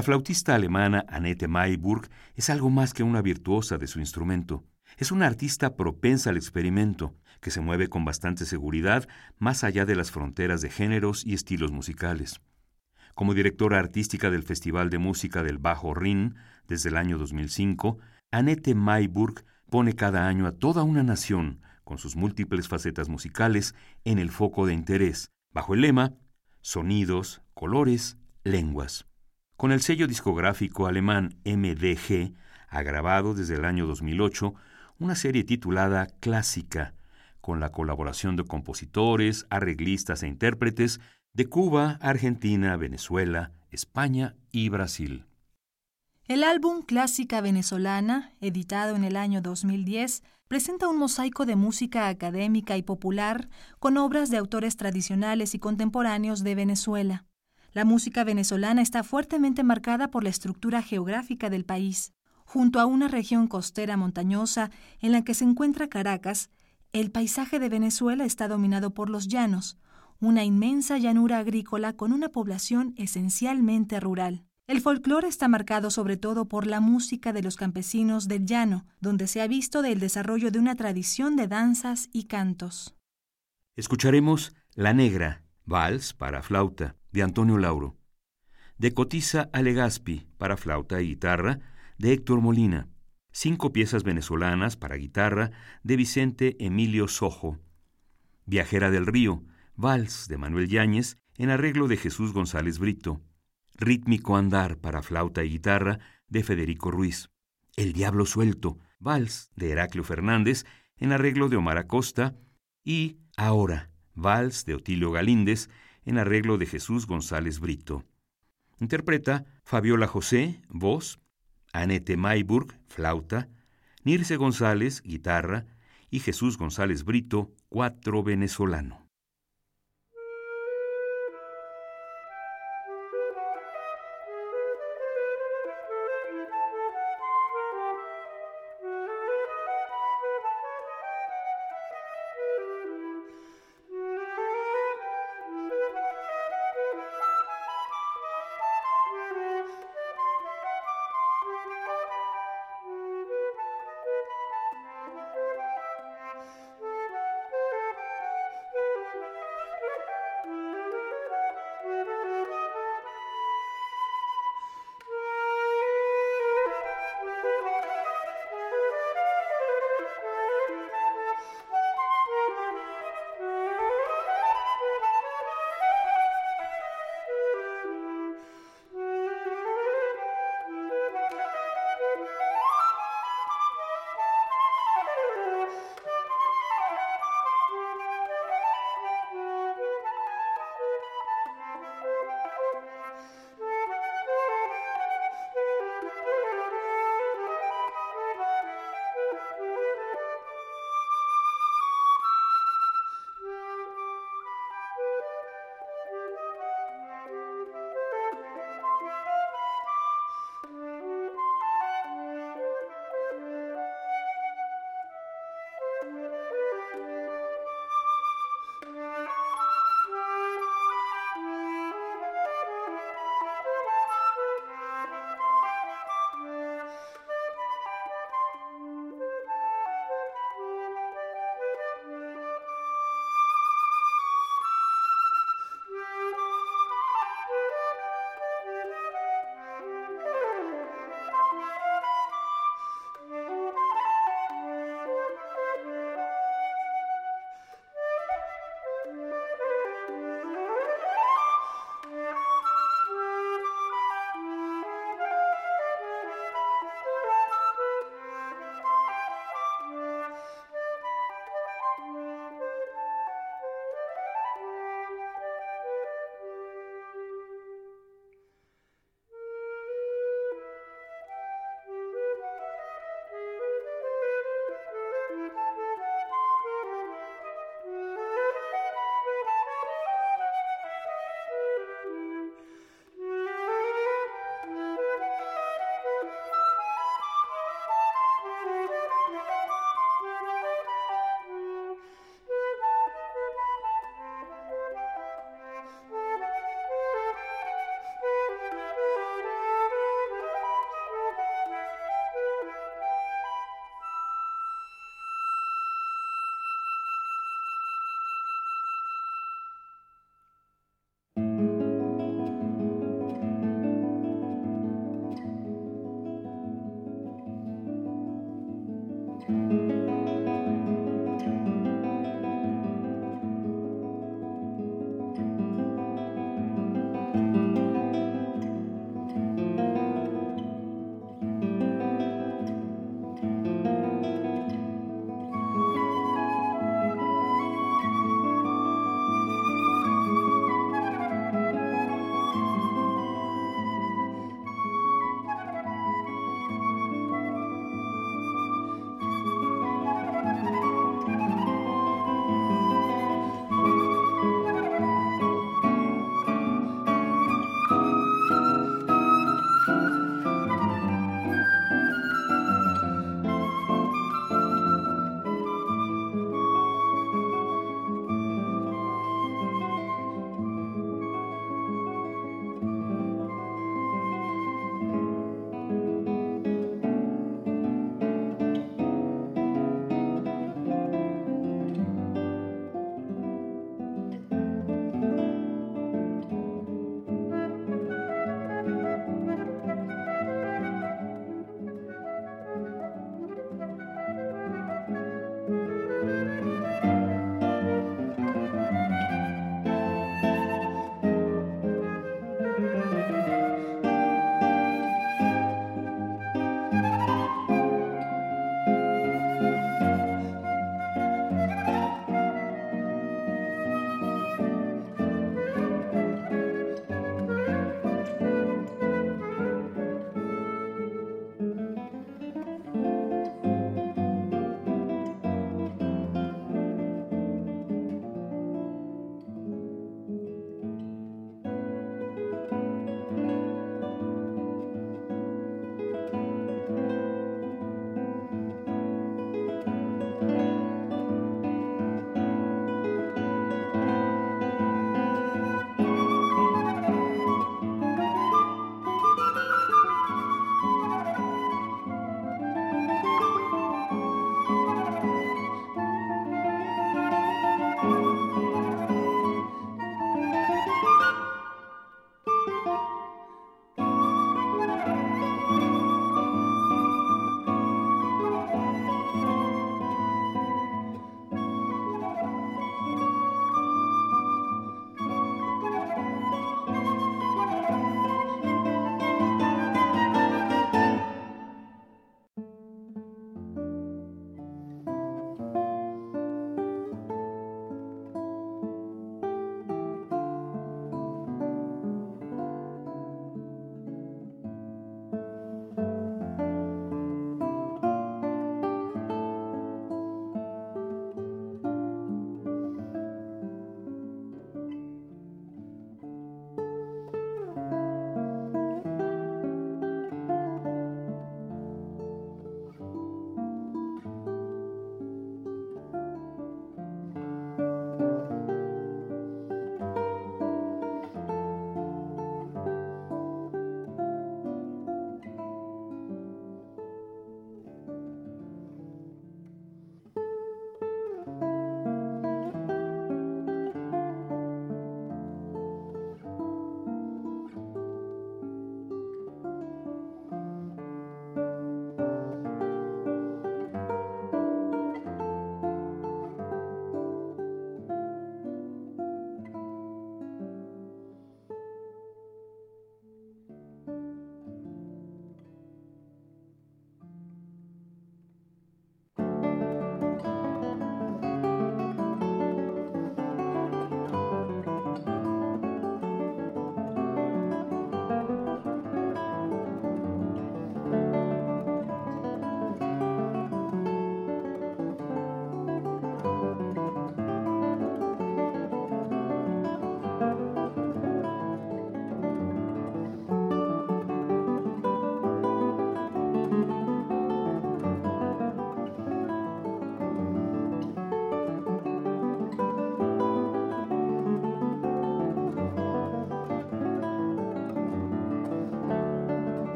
La flautista alemana Annette Mayburg es algo más que una virtuosa de su instrumento. Es una artista propensa al experimento, que se mueve con bastante seguridad más allá de las fronteras de géneros y estilos musicales. Como directora artística del Festival de Música del Bajo Rin desde el año 2005, Annette Mayburg pone cada año a toda una nación, con sus múltiples facetas musicales, en el foco de interés, bajo el lema Sonidos, colores, lenguas. Con el sello discográfico alemán MDG, ha grabado desde el año 2008 una serie titulada Clásica, con la colaboración de compositores, arreglistas e intérpretes de Cuba, Argentina, Venezuela, España y Brasil. El álbum Clásica Venezolana, editado en el año 2010, presenta un mosaico de música académica y popular con obras de autores tradicionales y contemporáneos de Venezuela. La música venezolana está fuertemente marcada por la estructura geográfica del país. Junto a una región costera montañosa en la que se encuentra Caracas, el paisaje de Venezuela está dominado por los llanos, una inmensa llanura agrícola con una población esencialmente rural. El folclore está marcado sobre todo por la música de los campesinos del llano, donde se ha visto del desarrollo de una tradición de danzas y cantos. Escucharemos La Negra, Vals para flauta, de Antonio Lauro. De Cotiza a Legazpi para flauta y guitarra, de Héctor Molina. Cinco piezas venezolanas para guitarra, de Vicente Emilio Sojo. Viajera del Río, Vals de Manuel Yáñez, en arreglo de Jesús González Brito. Rítmico Andar para flauta y guitarra, de Federico Ruiz. El Diablo Suelto, Vals de Heraclio Fernández, en arreglo de Omar Acosta. Y Ahora, Vals de Otilio Galíndez, en arreglo de Jesús González Brito. Interpreta Fabiola José, voz, Anete Mayburg, flauta, Nirce González, guitarra, y Jesús González Brito, cuatro venezolano.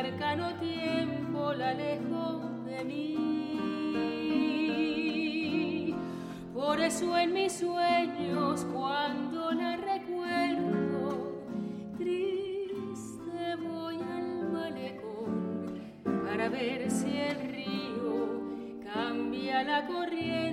Arcano tiempo la alejó de mí. Por eso en mis sueños cuando la recuerdo, triste voy al malecón para ver si el río cambia la corriente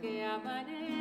que los caños rebosan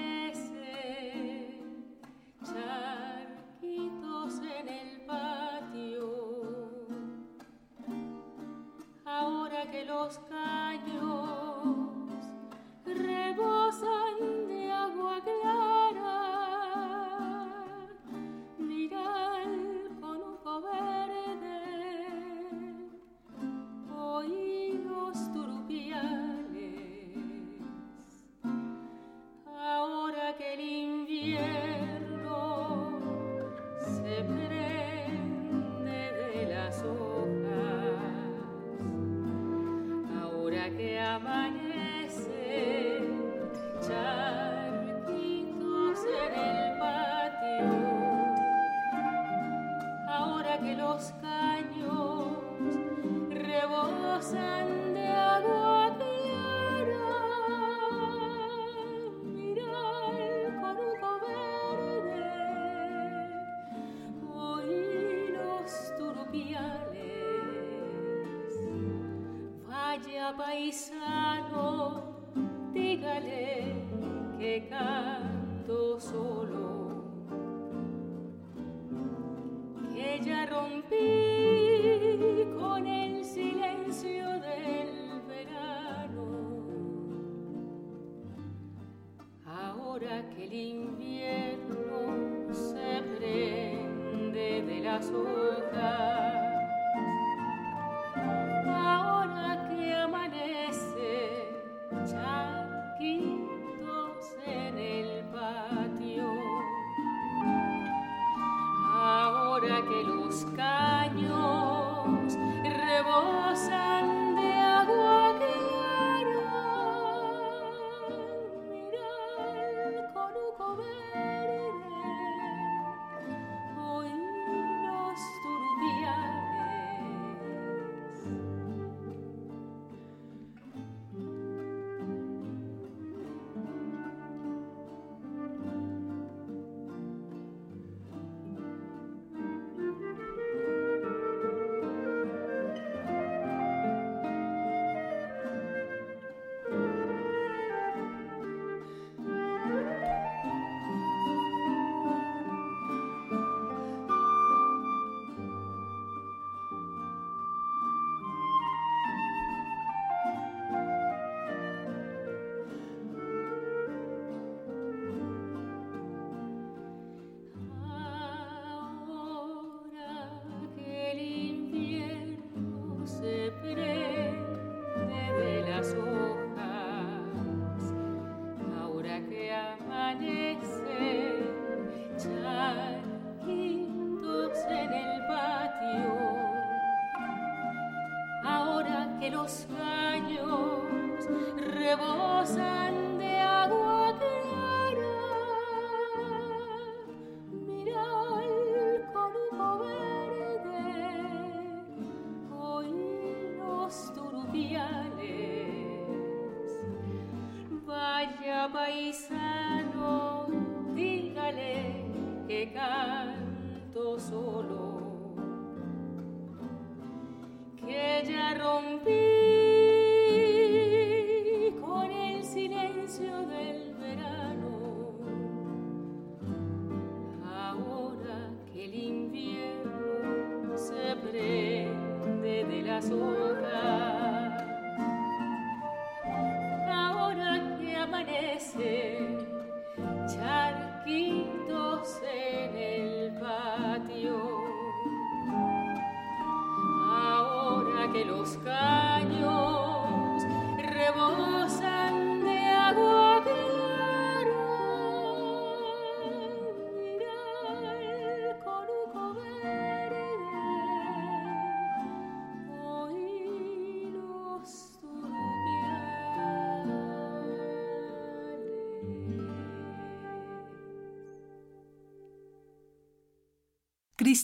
voice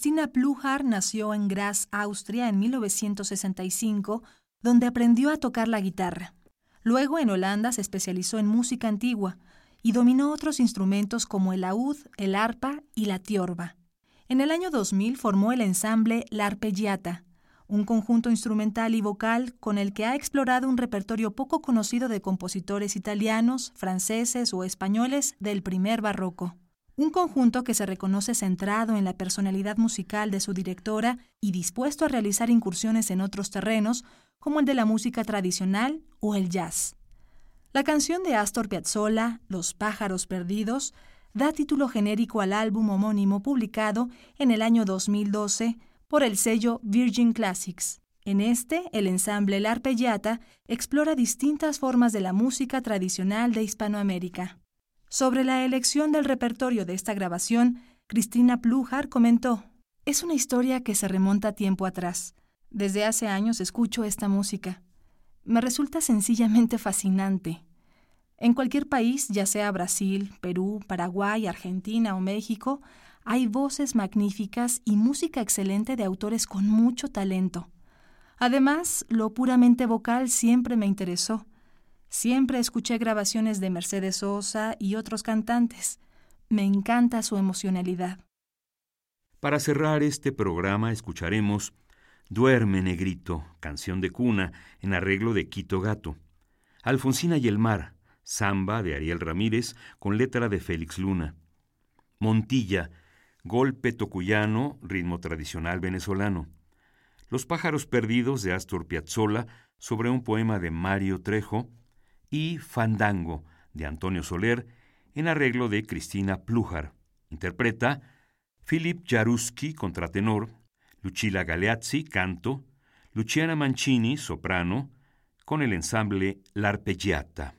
Cristina Pluhar nació en Graz, Austria, en 1965, donde aprendió a tocar la guitarra. Luego en Holanda se especializó en música antigua y dominó otros instrumentos como el laúd, el arpa y la tiorba. En el año 2000 formó el ensamble La Arpeggiata, un conjunto instrumental y vocal con el que ha explorado un repertorio poco conocido de compositores italianos, franceses o españoles del primer barroco. Un conjunto que se reconoce centrado en la personalidad musical de su directora y dispuesto a realizar incursiones en otros terrenos, como el de la música tradicional o el jazz. La canción de Astor Piazzolla, Los pájaros perdidos, da título genérico al álbum homónimo publicado en el año 2012 por el sello Virgin Classics. En este, el ensamble La Arpellata explora distintas formas de la música tradicional de Hispanoamérica. Sobre la elección del repertorio de esta grabación, Cristina Plujar comentó, es una historia que se remonta tiempo atrás. Desde hace años escucho esta música. Me resulta sencillamente fascinante. En cualquier país, ya sea Brasil, Perú, Paraguay, Argentina o México, hay voces magníficas y música excelente de autores con mucho talento. Además, lo puramente vocal siempre me interesó. Siempre escuché grabaciones de Mercedes Sosa y otros cantantes. Me encanta su emocionalidad. Para cerrar este programa escucharemos Duerme, negrito, canción de cuna, en arreglo de Quito Gato. Alfonsina y el mar, samba de Ariel Ramírez, con letra de Félix Luna. Montilla, golpe tocuyano, ritmo tradicional venezolano. Los pájaros perdidos de Astor Piazzolla, sobre un poema de Mario Trejo. Y Fandango, de Antonio Soler, en arreglo de Cristina Plujar. Interpreta Philip Jaruski, contratenor, Lucilla Galeazzi, canto, Luciana Mancini, soprano, con el ensamble L'Arpeggiata.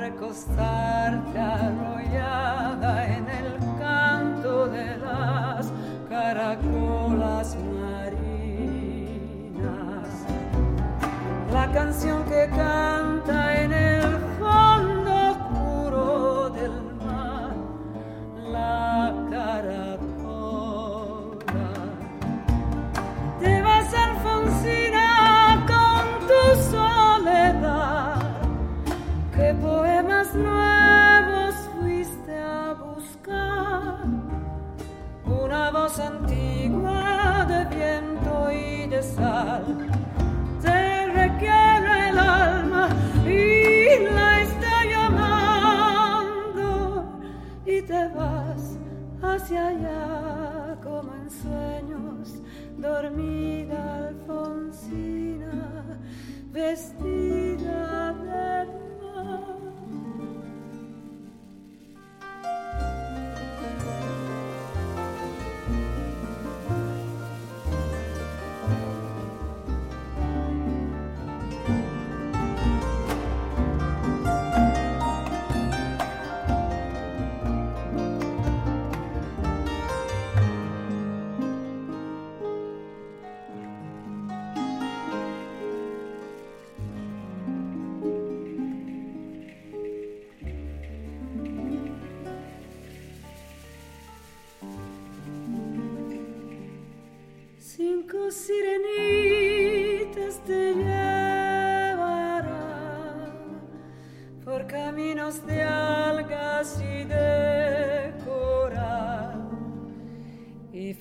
Recostarte arrollada en el canto de las caracolas allá como en sueños, dormida Alfonsina, vestida.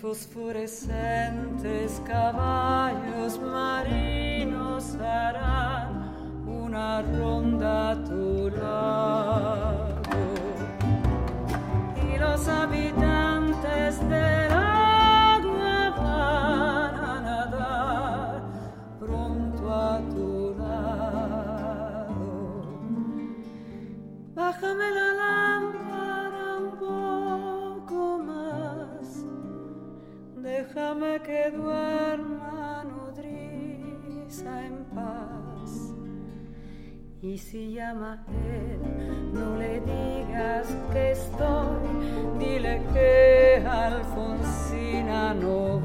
fosforescentes caballos. Y si llama él, no le digas que estoy, dile que Alfonsina no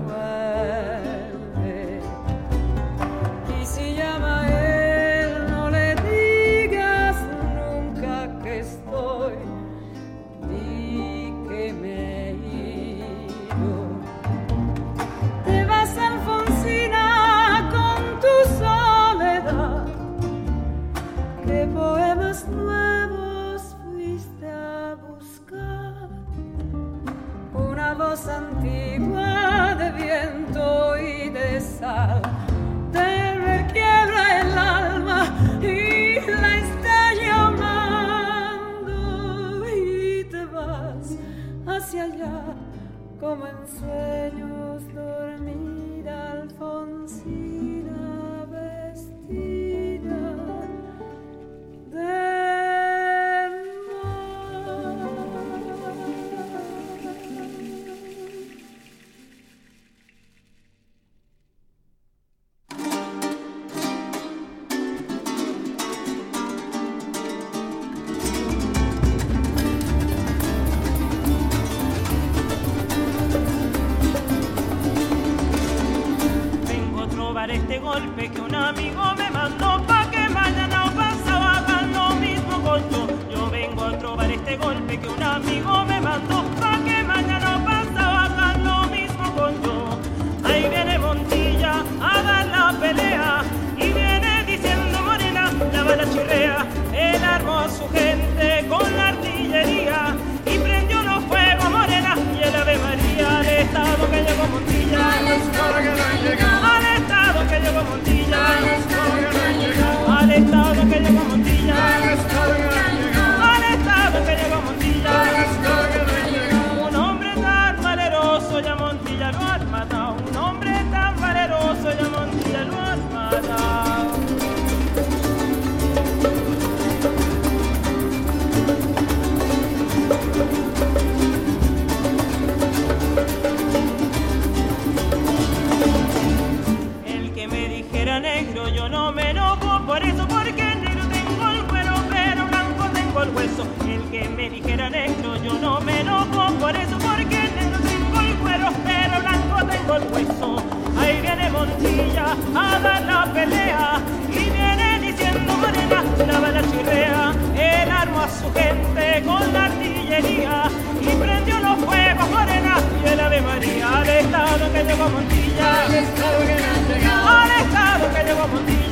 yo no me enojo por eso, porque negro tengo el cuero, pero blanco tengo el hueso. El que me dijera negro, yo no me enojo por eso, porque negro tengo el cuero, pero blanco tengo el hueso. Ahí viene Montilla a dar la pelea y viene diciendo morena, la bala chirrea, él armó a su gente con la artillería y prendió los fuegos morena y el Ave María al estado que llegó Montilla. vamos a.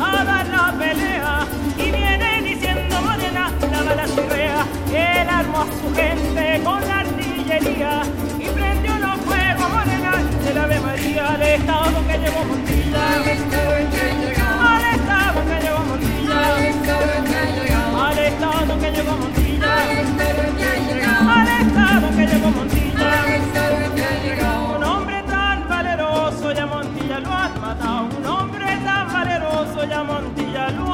a dar la pelea y viene diciendo morena, la bala chirrea, él armó a su gente con la artillería y prendió los fuegos morena del Ave María al estado que llevó Montilla. Al estado que llegó. Al estado que llegó Montilla. Al estado que llegó. Al estado que llegó Montilla. Al estado que llegó. Al estado que llegó Montilla. Al estado que llegó. Un hombre tan valeroso ya Montilla lo han matado. Un hombre tan valeroso ya Montilla lo